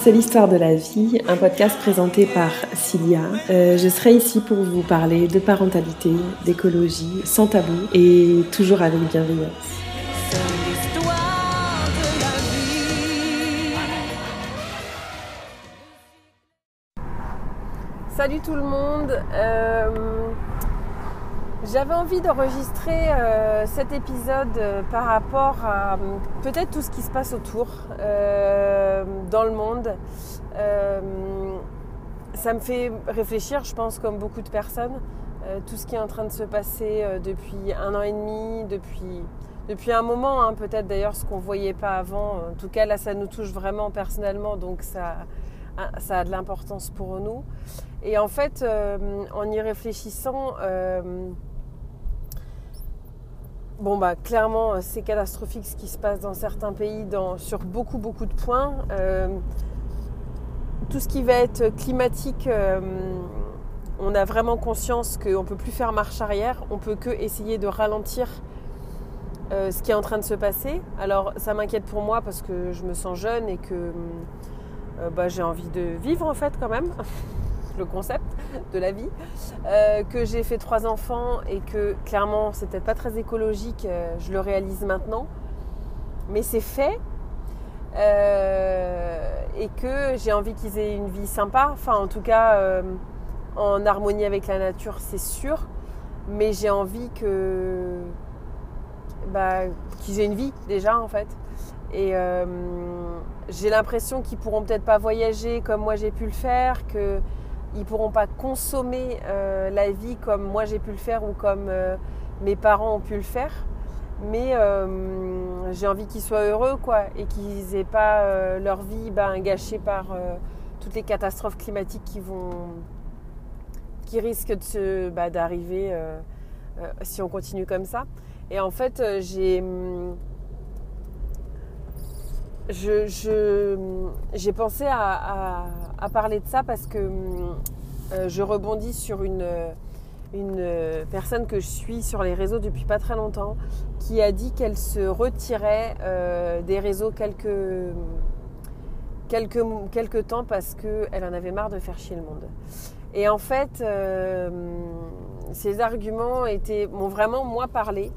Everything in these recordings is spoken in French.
C'est l'histoire de la vie, un podcast présenté par Cilia. Euh, je serai ici pour vous parler de parentalité, d'écologie, sans tabou et toujours avec bienveillance. Salut tout le monde. Euh, j'avais envie d'enregistrer euh, cet épisode euh, par rapport à euh, peut-être tout ce qui se passe autour dans le monde. ça me fait réfléchir, je pense, comme beaucoup de personnes, tout ce qui est en train de se passer depuis un an et demi, depuis, depuis un moment, hein, peut-être d'ailleurs ce qu'on ne voyait pas avant. En tout cas, là, ça nous touche vraiment personnellement, donc ça, ça a de l'importance pour nous. Et en fait, en y réfléchissant, Bon bah clairement euh, c'est catastrophique ce qui se passe dans certains pays sur beaucoup beaucoup de points. Euh, tout ce qui va être climatique, euh, on a vraiment conscience qu'on ne peut plus faire marche arrière, on peut que essayer de ralentir ce qui est en train de se passer. Alors ça m'inquiète pour moi parce que je me sens jeune et que bah, j'ai envie de vivre en fait quand même. Le concept de la vie, euh, que j'ai fait trois enfants et que clairement c'est peut-être pas très écologique, euh, je le réalise maintenant, mais c'est fait. Euh, et que j'ai envie qu'ils aient une vie sympa, enfin en tout cas en harmonie avec la nature, c'est sûr, mais j'ai envie que bah, qu'ils aient une vie déjà en fait. Et j'ai l'impression qu'ils pourront peut-être pas voyager comme moi j'ai pu le faire, que ils pourront pas consommer euh, la vie comme moi j'ai pu le faire ou comme euh, mes parents ont pu le faire. Mais euh, j'ai envie qu'ils soient heureux quoi et qu'ils aient pas leur vie ben, gâchée par toutes les catastrophes climatiques qui vont qui risquent de bah, d'arriver si on continue comme ça. Et en fait j'ai j'ai pensé à, parler de ça parce que euh, je rebondis sur une, une personne que je suis sur les réseaux depuis pas très longtemps qui a dit qu'elle se retirait euh, des réseaux quelques, quelques, quelques temps parce qu'elle en avait marre de faire chier le monde. Et en fait, euh, ces arguments m'ont vraiment moi parlé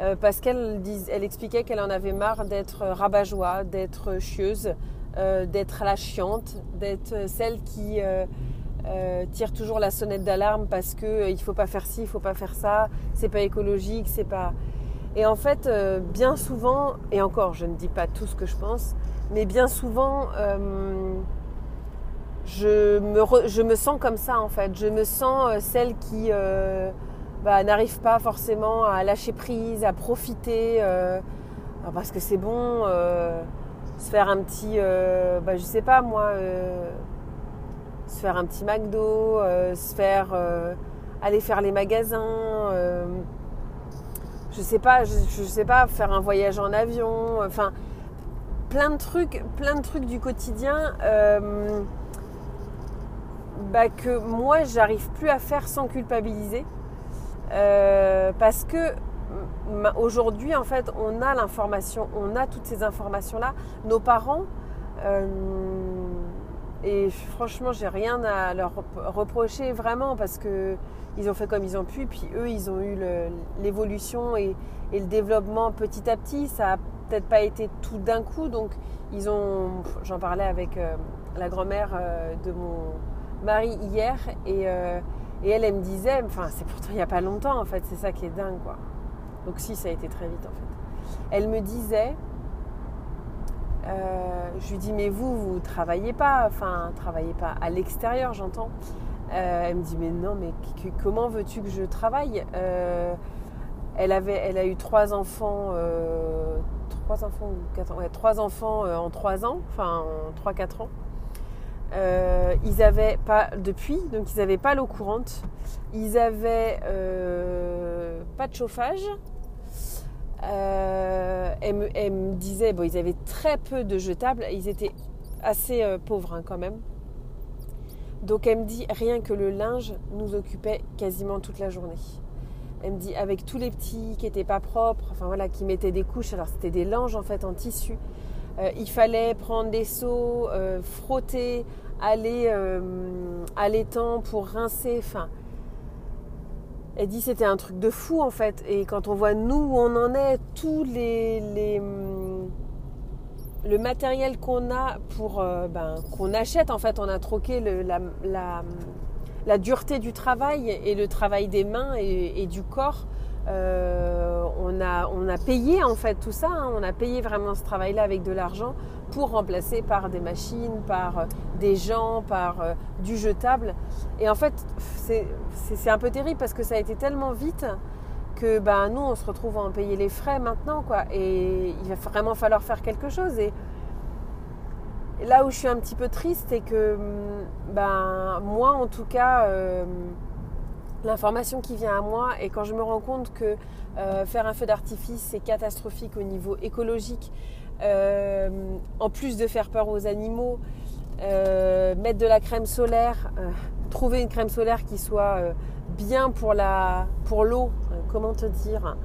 euh, parce qu'elle elle expliquait qu'elle en avait marre d'être rabat-joie, d'être chieuse, euh, d'être la chiante, d'être celle qui euh, tire toujours la sonnette d'alarme parce que il faut pas faire ci, il faut pas faire ça, c'est pas écologique, c'est pas. Et en fait, bien souvent, et encore, je ne dis pas tout ce que je pense, mais bien souvent, je me, je me sens comme ça en fait. Je me sens celle qui bah, n'arrive pas forcément à lâcher prise, à profiter, euh, parce que c'est bon, euh, se faire un petit, euh, bah, je sais pas moi, se faire un petit McDo, se faire aller faire les magasins, je sais pas, je, sais pas, faire un voyage en avion, enfin plein de trucs, plein de trucs du quotidien. Bah, que moi j'arrive plus à faire sans culpabiliser. Euh, parce que aujourd'hui, en fait, on a l'information, on a toutes ces informations-là. Nos parents, euh, et franchement, j'ai rien à leur reprocher vraiment parce que ils ont fait comme ils ont pu, puis eux, ils ont eu l'évolution et, le développement petit à petit. Ça a peut-être pas été tout d'un coup, donc ils ont. J'en parlais avec euh, la grand-mère de mon mari hier et et elle, elle me disait, enfin, c'est pourtant il n'y a pas longtemps en fait, c'est ça qui est dingue quoi. Donc si, ça a été très vite en fait. Elle me disait, euh, je lui dis, mais vous, vous travaillez pas, enfin, travaillez pas à l'extérieur, j'entends. Euh, elle me dit, mais non, mais comment veux-tu que je travaille euh, elle, avait, elle a eu trois enfants, trois enfants, quatre, ouais, trois enfants en trois ans, enfin en trois, quatre ans. Euh, ils avaient pas depuis, donc ils n'avaient pas l'eau courante. Ils avaient euh, pas de chauffage. Euh, elle, me, disait, bon, ils avaient très peu de jetables. Ils étaient assez pauvres hein, quand même. Donc elle me dit, rien que le linge nous occupait quasiment toute la journée. Elle me dit, avec tous les petits qui n'étaient pas propres, enfin voilà, qui mettaient des couches. Alors c'était des linges en fait en tissu il fallait prendre des seaux, frotter, aller à l'étang pour rincer. Enfin, elle dit c'était un truc de fou en fait. Et quand on voit nous où on en est, tous les, le matériel qu'on a pour ben, qu'on achète en fait, on a troqué la dureté du travail et le travail des mains et, du corps. Euh, on, a, on a payé en fait tout ça, hein. on a payé vraiment ce travail-là avec de l'argent pour remplacer par des machines, par euh, des gens, par euh, du jetable. Et en fait, c'est un peu terrible parce que ça a été tellement vite que ben, nous, on se retrouve à en payer les frais maintenant. Quoi. Et il va vraiment falloir faire quelque chose. Et, là où je suis un petit peu triste, c'est que hum, ben, moi, en tout cas, l'information qui vient à moi, et quand je me rends compte que euh, faire un feu d'artifice, c'est catastrophique au niveau écologique, euh, en plus de faire peur aux animaux, mettre de la crème solaire, trouver une crème solaire qui soit bien pour la pour l'eau, comment te dire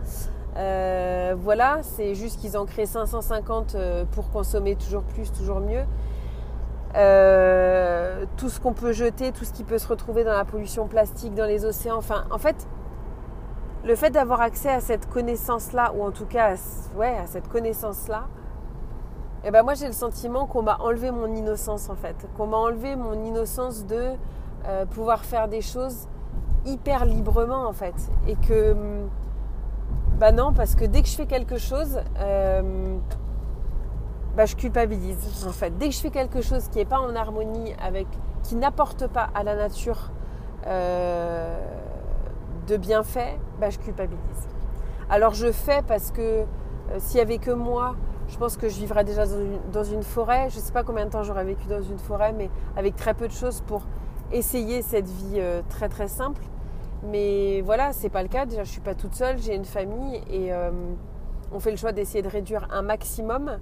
euh, voilà, c'est juste qu'ils ont créé 550 euh, pour consommer toujours plus, toujours mieux. Euh, tout ce qu'on peut jeter, tout ce qui peut se retrouver dans la pollution plastique, dans les océans. Enfin, en fait, le fait d'avoir accès à cette connaissance-là, ou en tout cas, à, ouais, à cette connaissance-là, eh ben moi j'ai le sentiment qu'on m'a enlevé mon innocence en fait, qu'on m'a enlevé mon innocence de pouvoir faire des choses hyper librement en fait, et que bah non, parce que dès que je fais quelque chose, euh, bah je culpabilise en fait. Dès que je fais quelque chose qui n'est pas en harmonie avec, qui n'apporte pas à la nature euh, de bienfaits, bah je culpabilise. Alors je fais parce que euh, s'il n'y avait que moi, je pense que je vivrais déjà dans une, forêt. Je ne sais pas combien de temps j'aurais vécu dans une forêt, mais avec très peu de choses pour essayer cette vie très très simple. Mais voilà, c'est pas le cas. Déjà, je suis pas toute seule, j'ai une famille et euh, on fait le choix d'essayer de réduire un maximum.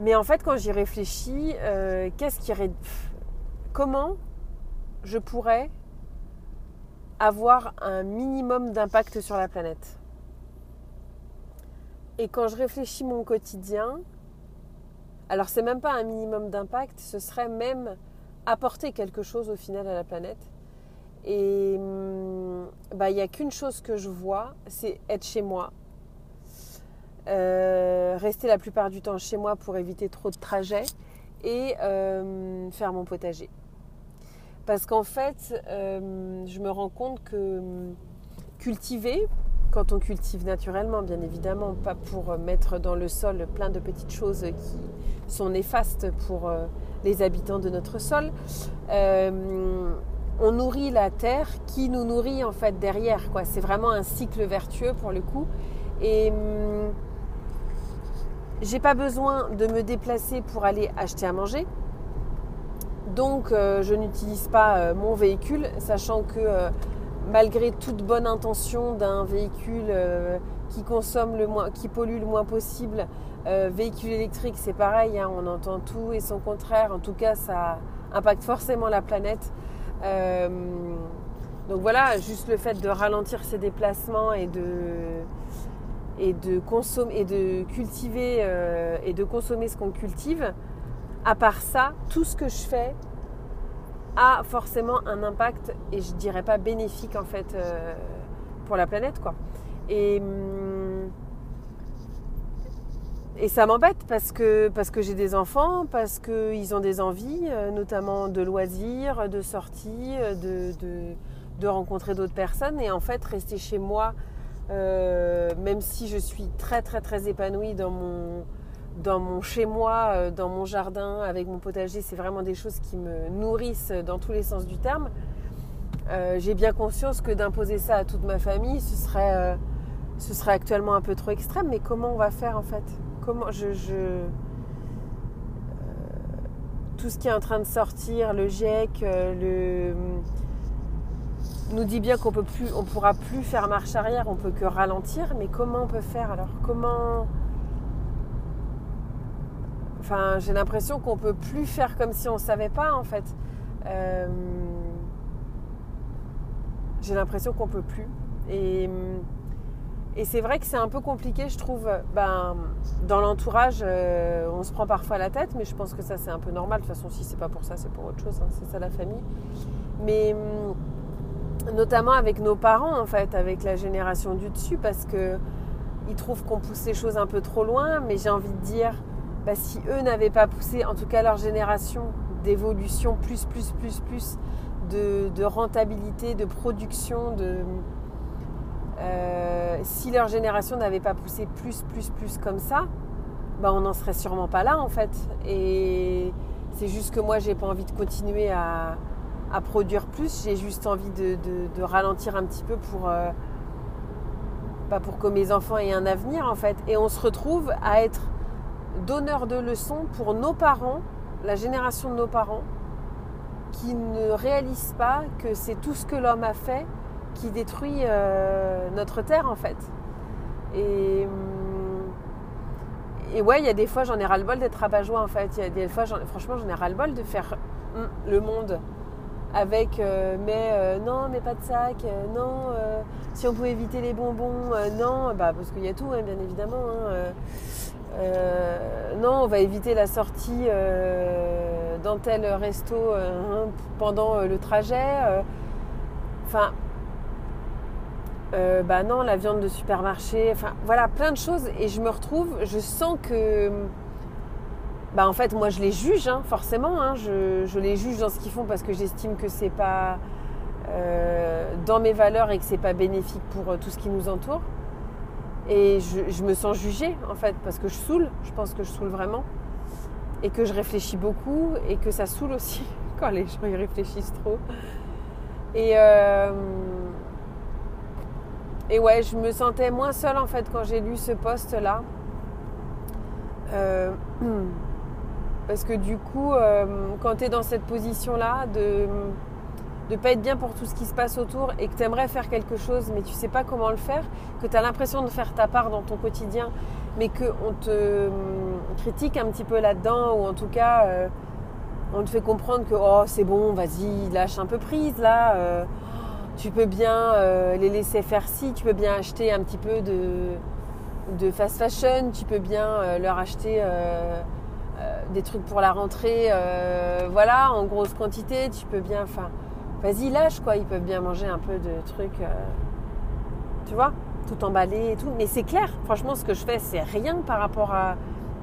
Mais en fait, quand j'y réfléchis, euh, qu'est-ce qui comment je pourrais avoir un minimum d'impact sur la planète? Et quand je réfléchis mon quotidien, alors c'est même pas un minimum d'impact, ce serait même apporter quelque chose au final à la planète. Et hum, bah, il n'y a qu'une chose que je vois, c'est être chez moi. Euh, rester la plupart du temps chez moi pour éviter trop de trajets et euh, faire mon potager. Parce qu'en fait, euh, je me rends compte que hum, cultiver, quand on cultive naturellement, bien évidemment, pas pour mettre dans le sol plein de petites choses qui sont néfastes pour les habitants de notre sol, on nourrit la terre qui nous nourrit en fait derrière. C'est vraiment un cycle vertueux pour le coup. Et hum, j'ai pas besoin de me déplacer pour aller acheter à manger. Donc euh, je n'utilise pas euh, mon véhicule, sachant que euh, malgré toute bonne intention d'un véhicule qui consomme le moins, qui pollue le moins possible, véhicule électrique c'est pareil, hein, on entend tout et son contraire. En tout cas, ça impacte forcément la planète. Donc voilà, juste le fait de ralentir ses déplacements et de, et de, consommer, et de cultiver euh, et de consommer ce qu'on cultive, à part ça, tout ce que je fais a forcément un impact et je dirais pas bénéfique en fait euh, pour la planète quoi. Et hum, et ça m'embête parce que, parce que j'ai des enfants, parce qu'ils ont des envies, euh, notamment de loisirs, de sorties, de, rencontrer d'autres personnes. Et en fait, rester chez moi, euh, même si je suis très très très épanouie dans mon, dans mon chez moi, euh, dans mon jardin, avec mon potager, c'est vraiment des choses qui me nourrissent dans tous les sens du terme. j'ai bien conscience que d'imposer ça à toute ma famille, ce serait, ce serait actuellement un peu trop extrême. Mais comment on va faire en fait? Comment je, euh, tout ce qui est en train de sortir, le GIEC, euh, le nous dit bien qu'on peut plus, on pourra plus faire marche arrière, on peut que ralentir. Mais comment on peut faire alors? Comment? Enfin, j'ai l'impression qu'on peut plus faire comme si on savait pas en fait. Euh, j'ai l'impression qu'on peut plus. Et c'est vrai que c'est un peu compliqué, je trouve. Ben, dans l'entourage, euh, on se prend parfois la tête, mais je pense que ça, c'est un peu normal. De toute façon, si c'est pas pour ça, c'est pour autre chose. Hein. c'est ça la famille. Mais notamment avec nos parents, en fait, avec la génération du dessus, parce que ils trouvent qu'on pousse les choses un peu trop loin. Mais j'ai envie de dire, bah, si eux n'avaient pas poussé, en tout cas leur génération, d'évolution plus, plus, plus, plus, de, rentabilité, de production, de euh, si leur génération n'avait pas poussé plus, plus, plus comme ça, bah on n'en serait sûrement pas là en fait. Et c'est juste que moi, j'ai pas envie de continuer à, produire plus. J'ai juste envie de, ralentir un petit peu pour, euh, bah, pour que mes enfants aient un avenir en fait. Et on se retrouve à être donneur de leçons pour nos parents, la génération de nos parents, qui ne réalisent pas que c'est tout ce que l'homme a fait qui détruit euh, notre terre en fait. Et, hum, et ouais, il y a des fois j'en ai ras-le-bol d'être rabat-joie en fait. Il y a des fois, franchement, j'en ai ras-le-bol de faire le monde avec euh, mais euh, non, mais pas de sac, non, si on pouvait éviter les bonbons, non, bah, parce qu'il y a tout, hein, bien évidemment. Hein, non, on va éviter la sortie dans tel resto hein, pendant le trajet. Enfin, euh, bah non, la viande de supermarché, enfin voilà, plein de choses. Et je me retrouve, je sens que, bah en fait, moi je les juge, hein, forcément. Hein, je, les juge dans ce qu'ils font parce que j'estime que c'est pas euh, dans mes valeurs et que c'est pas bénéfique pour euh, tout ce qui nous entoure. Et je, me sens jugée en fait parce que je saoule, je pense que je saoule vraiment. Et que je réfléchis beaucoup et que ça saoule aussi quand les gens y réfléchissent trop. Et. Et ouais, je me sentais moins seule en fait quand j'ai lu ce poste-là. Euh, parce que du coup, euh, quand tu es dans cette position-là, de ne pas être bien pour tout ce qui se passe autour et que tu aimerais faire quelque chose, mais tu sais pas comment le faire, que tu as l'impression de faire ta part dans ton quotidien, mais qu'on te critique un petit peu là-dedans, ou en tout cas, euh, on te fait comprendre que oh, c'est bon, vas-y, lâche un peu prise là tu peux bien euh, les laisser faire ci, tu peux bien acheter un petit peu de, fast fashion, tu peux bien euh, leur acheter euh, des trucs pour la rentrée, voilà, en grosse quantité, tu peux bien, enfin, vas-y, lâche quoi, ils peuvent bien manger un peu de trucs, tu vois, tout emballé et tout. Mais c'est clair, franchement, ce que je fais, c'est rien par rapport à,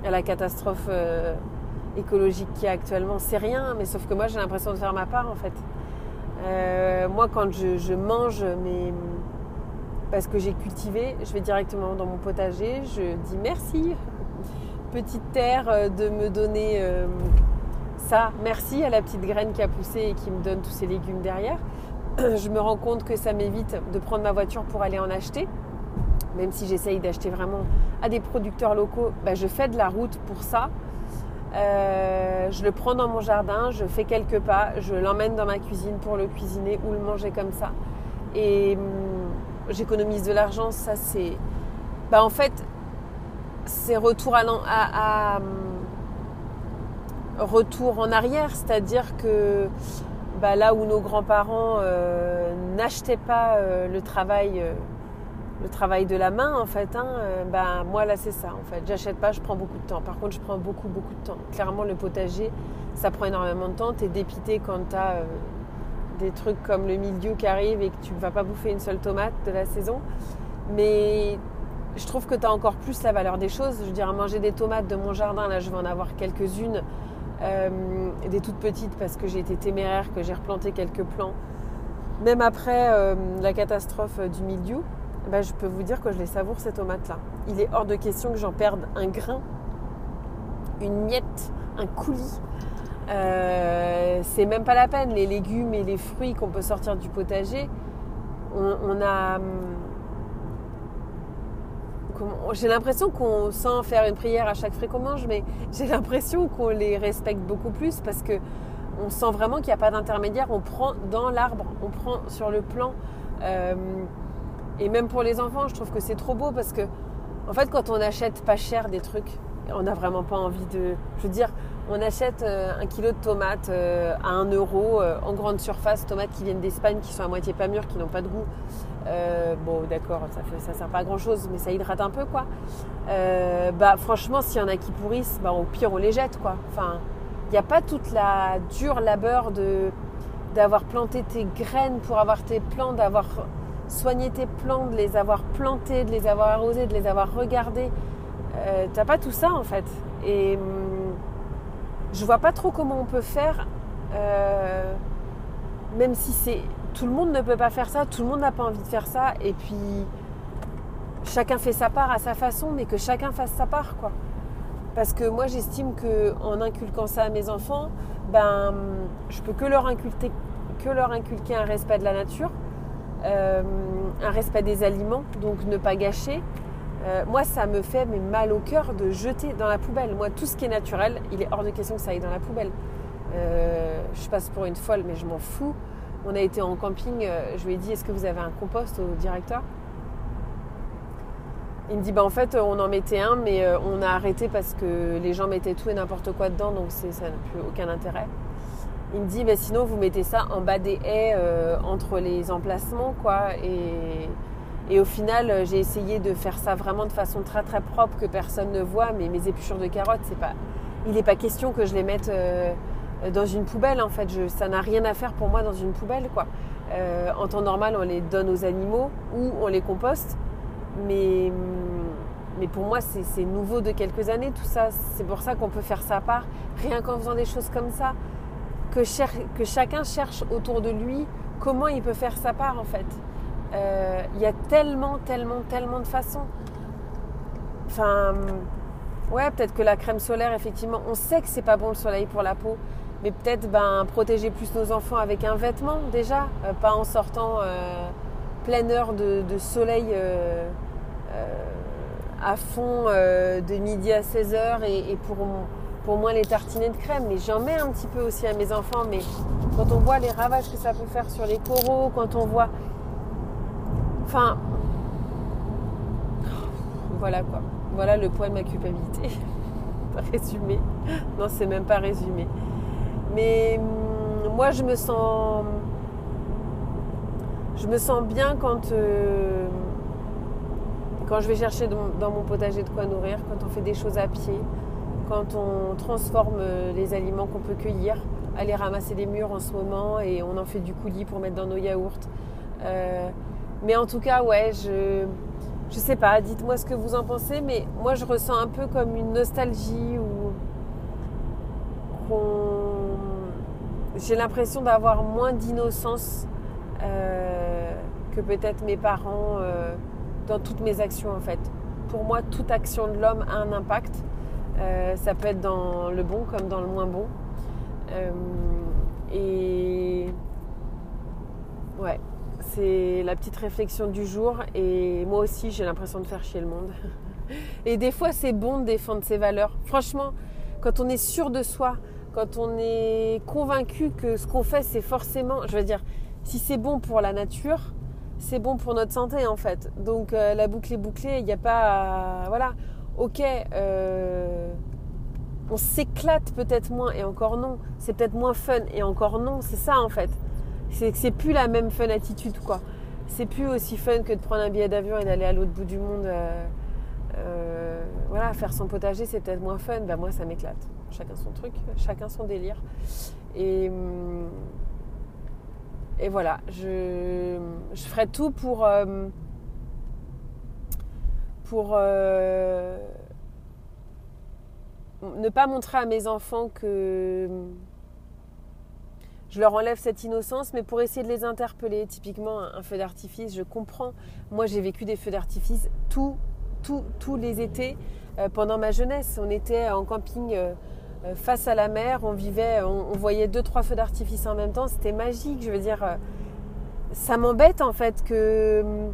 la catastrophe écologique qu'il y a actuellement, c'est rien, mais sauf que moi j'ai l'impression de faire ma part en fait. Euh, moi, quand je, mange, mais parce que j'ai cultivé, je vais directement dans mon potager, je dis merci, petite terre, euh, de me donner euh, ça. Merci à la petite graine qui a poussé et qui me donne tous ces légumes derrière. Je me rends compte que ça m'évite de prendre ma voiture pour aller en acheter. Même si j'essaye d'acheter vraiment à des producteurs locaux, bah, je fais de la route pour ça. Euh, je le prends dans mon jardin, je fais quelques pas, je l'emmène dans ma cuisine pour le cuisiner ou le manger comme ça. Et hum, j'économise de l'argent, ça c'est... Bah en fait, c'est retour à, hum, retour en arrière, c'est-à-dire que bah, là où nos grands-parents euh, n'achetaient pas euh, le travail le travail de la main en fait. Hein, euh, bah, moi là c'est ça en fait. J'achète pas, je prends beaucoup de temps. Par contre je prends beaucoup beaucoup de temps. Clairement le potager ça prend énormément de temps. Tu es dépité quand tu as euh, des trucs comme le milieu qui arrive et que tu ne vas pas bouffer une seule tomate de la saison. Mais je trouve que tu as encore plus la valeur des choses. Je veux dire, manger des tomates de mon jardin, là je vais en avoir quelques-unes, euh, des toutes petites parce que j'ai été téméraire, que j'ai replanté quelques plants. Même après la catastrophe du milieu, bah, je peux vous dire que je les savoure ces tomates-là. Il est hors de question que j'en perde un grain, une miette, un coulis. Euh, c'est même pas la peine. Les légumes et les fruits qu'on peut sortir du potager, on, a. J'ai l'impression qu'on, sans faire une prière à chaque fruit qu'on mange, mais j'ai l'impression qu'on les respecte beaucoup plus parce que on sent vraiment qu'il n'y a pas d'intermédiaire. On prend dans l'arbre, on prend sur le plan. Euh, et même pour les enfants, je trouve que c'est trop beau parce que, en fait, quand on achète pas cher des trucs, on n'a vraiment pas envie de. Je veux dire, on achète un kilo de tomates à 1 euro en grande surface, tomates qui viennent d'Espagne, qui sont à moitié pas mûres, qui n'ont pas de goût. bon, d'accord, ça ne ça sert pas à grand chose, mais ça hydrate un peu, quoi. bah, franchement, s'il y en a qui pourrissent, bah, au pire, on les jette, quoi. Enfin, il n'y a pas toute la dure labeur de d'avoir planté tes graines pour avoir tes plantes, d'avoir soigné tes plantes, de les avoir plantées, de les avoir arrosées, de les avoir regardées. Euh, t'as pas tout ça en fait. Et hum, je vois pas trop comment on peut faire, euh, même si c'est tout le monde ne peut pas faire ça, tout le monde n'a pas envie de faire ça, et puis chacun fait sa part à sa façon, mais que chacun fasse sa part quoi. Parce que moi j'estime que en inculquant ça à mes enfants, ben je peux que leur inculquer, que leur inculquer un respect de la nature, euh, un respect des aliments, donc ne pas gâcher. Euh, moi, ça me fait mal au cœur de jeter dans la poubelle. Moi, tout ce qui est naturel, il est hors de question que ça aille dans la poubelle. Euh, je passe pour une folle, mais je m'en fous. On a été en camping, je lui ai dit, est-ce que vous avez un compost au directeur? Il me dit bah en fait on en mettait un mais euh, on a arrêté parce que les gens mettaient tout et n'importe quoi dedans donc ça n'a plus aucun intérêt. Il me dit bah sinon vous mettez ça en bas des haies euh, entre les emplacements quoi et, et au final euh, j'ai essayé de faire ça vraiment de façon très très propre que personne ne voit mais mes épluchures de carottes c'est pas il n'est pas question que je les mette dans une poubelle en fait ça n'a rien à faire pour moi dans une poubelle quoi. en temps normal on les donne aux animaux ou on les composte mais, mais pour moi, c'est nouveau de quelques années tout ça. C'est pour ça qu'on peut faire sa part, rien qu'en faisant des choses comme ça. Que, que, chacun cherche autour de lui comment il peut faire sa part en fait. Euh, il y a tellement, tellement, tellement de façons. Enfin, ouais, peut-être que la crème solaire, effectivement, on sait que c'est pas bon le soleil pour la peau, mais peut-être ben, protéger plus nos enfants avec un vêtement déjà, euh, pas en sortant euh, pleine heure de, soleil à fond de midi à 16h et, pour, pour moins les tartiner de crème. Mais j'en mets un petit peu aussi à mes enfants. Mais quand on voit les ravages que ça peut faire sur les coraux, quand on voit. Enfin. Voilà quoi. Voilà le poids de ma culpabilité. résumé. Non, c'est même pas résumé. Mais hum, moi, je me sens. Je me sens bien quand. Euh, je vais chercher dans mon potager de quoi nourrir, quand on fait des choses à pied, quand on transforme euh, les aliments qu'on peut cueillir, aller ramasser des murs en ce moment et on en fait du coulis pour mettre dans nos yaourts. Euh, mais en tout cas, ouais, je je sais pas, dites-moi ce que vous en pensez, mais moi je ressens un peu comme une nostalgie ou j'ai l'impression d'avoir moins d'innocence euh, que peut-être mes parents dans toutes mes actions en fait. Pour moi, toute action de l'homme a un impact. Euh, ça peut être dans le bon comme dans le moins bon. Euh, et ouais, c'est la petite réflexion du jour. Et moi aussi, j'ai l'impression de faire chier le monde. et des fois, c'est bon de défendre ses valeurs. Franchement, quand on est sûr de soi, quand on est convaincu que ce qu'on fait, c'est forcément, je veux dire, si c'est bon pour la nature, c'est bon pour notre santé en fait. Donc euh, la boucle est bouclée, il n'y a pas... voilà, ok, euh, on s'éclate peut-être moins et encore non, c'est peut-être moins fun et encore non, c'est ça en fait. C'est que c'est plus la même fun attitude quoi. C'est plus aussi fun que de prendre un billet d'avion et d'aller à l'autre bout du monde. Euh, voilà, faire son potager c'est peut-être moins fun. Ben moi ça m'éclate. Chacun son truc, chacun son délire. Et... Hum, et voilà, je, ferai tout pour, euh, pour euh, ne pas montrer à mes enfants que je leur enlève cette innocence, mais pour essayer de les interpeller. Typiquement, un, feu d'artifice, je comprends. Moi, j'ai vécu des feux d'artifice tous les étés euh, pendant ma jeunesse. On était en camping euh, face à la mer, on vivait, on, voyait deux trois feux d'artifice en même temps, c'était magique. Je veux dire, euh, ça m'embête en fait que hum,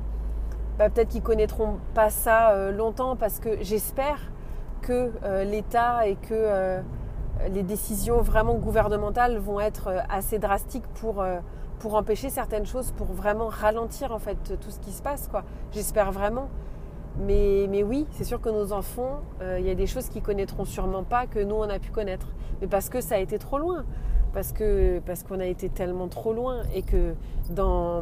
bah, peut-être qu'ils connaîtront pas ça euh, longtemps parce que j'espère que l'État et que les décisions vraiment gouvernementales vont être assez drastiques pour pour empêcher certaines choses, pour vraiment ralentir en fait tout ce qui se passe. J'espère vraiment. Mais, mais oui, c'est sûr que nos enfants, euh, il y a des choses qu'ils connaîtront sûrement pas que nous on a pu connaître. Mais parce que ça a été trop loin, parce que parce qu'on a été tellement trop loin et que dans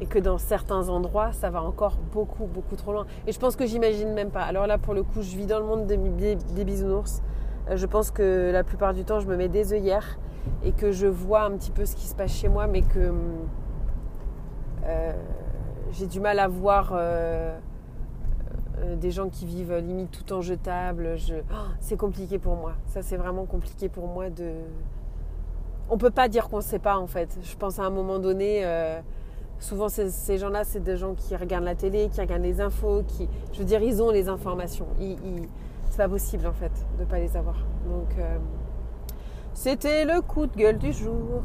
et que dans certains endroits, ça va encore beaucoup beaucoup trop loin. Et je pense que j'imagine même pas. Alors là, pour le coup, je vis dans le monde des, des bisounours. Euh, je pense que la plupart du temps, je me mets des œillères et que je vois un petit peu ce qui se passe chez moi, mais que euh, j'ai du mal à voir euh, des gens qui vivent limite tout en jetable. Je... Oh, c'est compliqué pour moi. Ça, c'est vraiment compliqué pour moi de. On peut pas dire qu'on ne sait pas en fait. Je pense à un moment donné. Souvent, ces, gens-là, c'est des gens qui regardent la télé, qui regardent les infos, qui, je veux dire, ils ont les informations. C'est pas possible en fait de pas les avoir. Donc, c'était le coup de gueule du jour.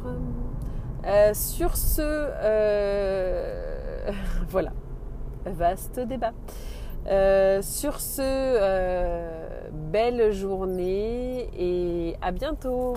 Euh, sur ce, euh, voilà, vaste débat. Euh, sur ce, belle journée et à bientôt.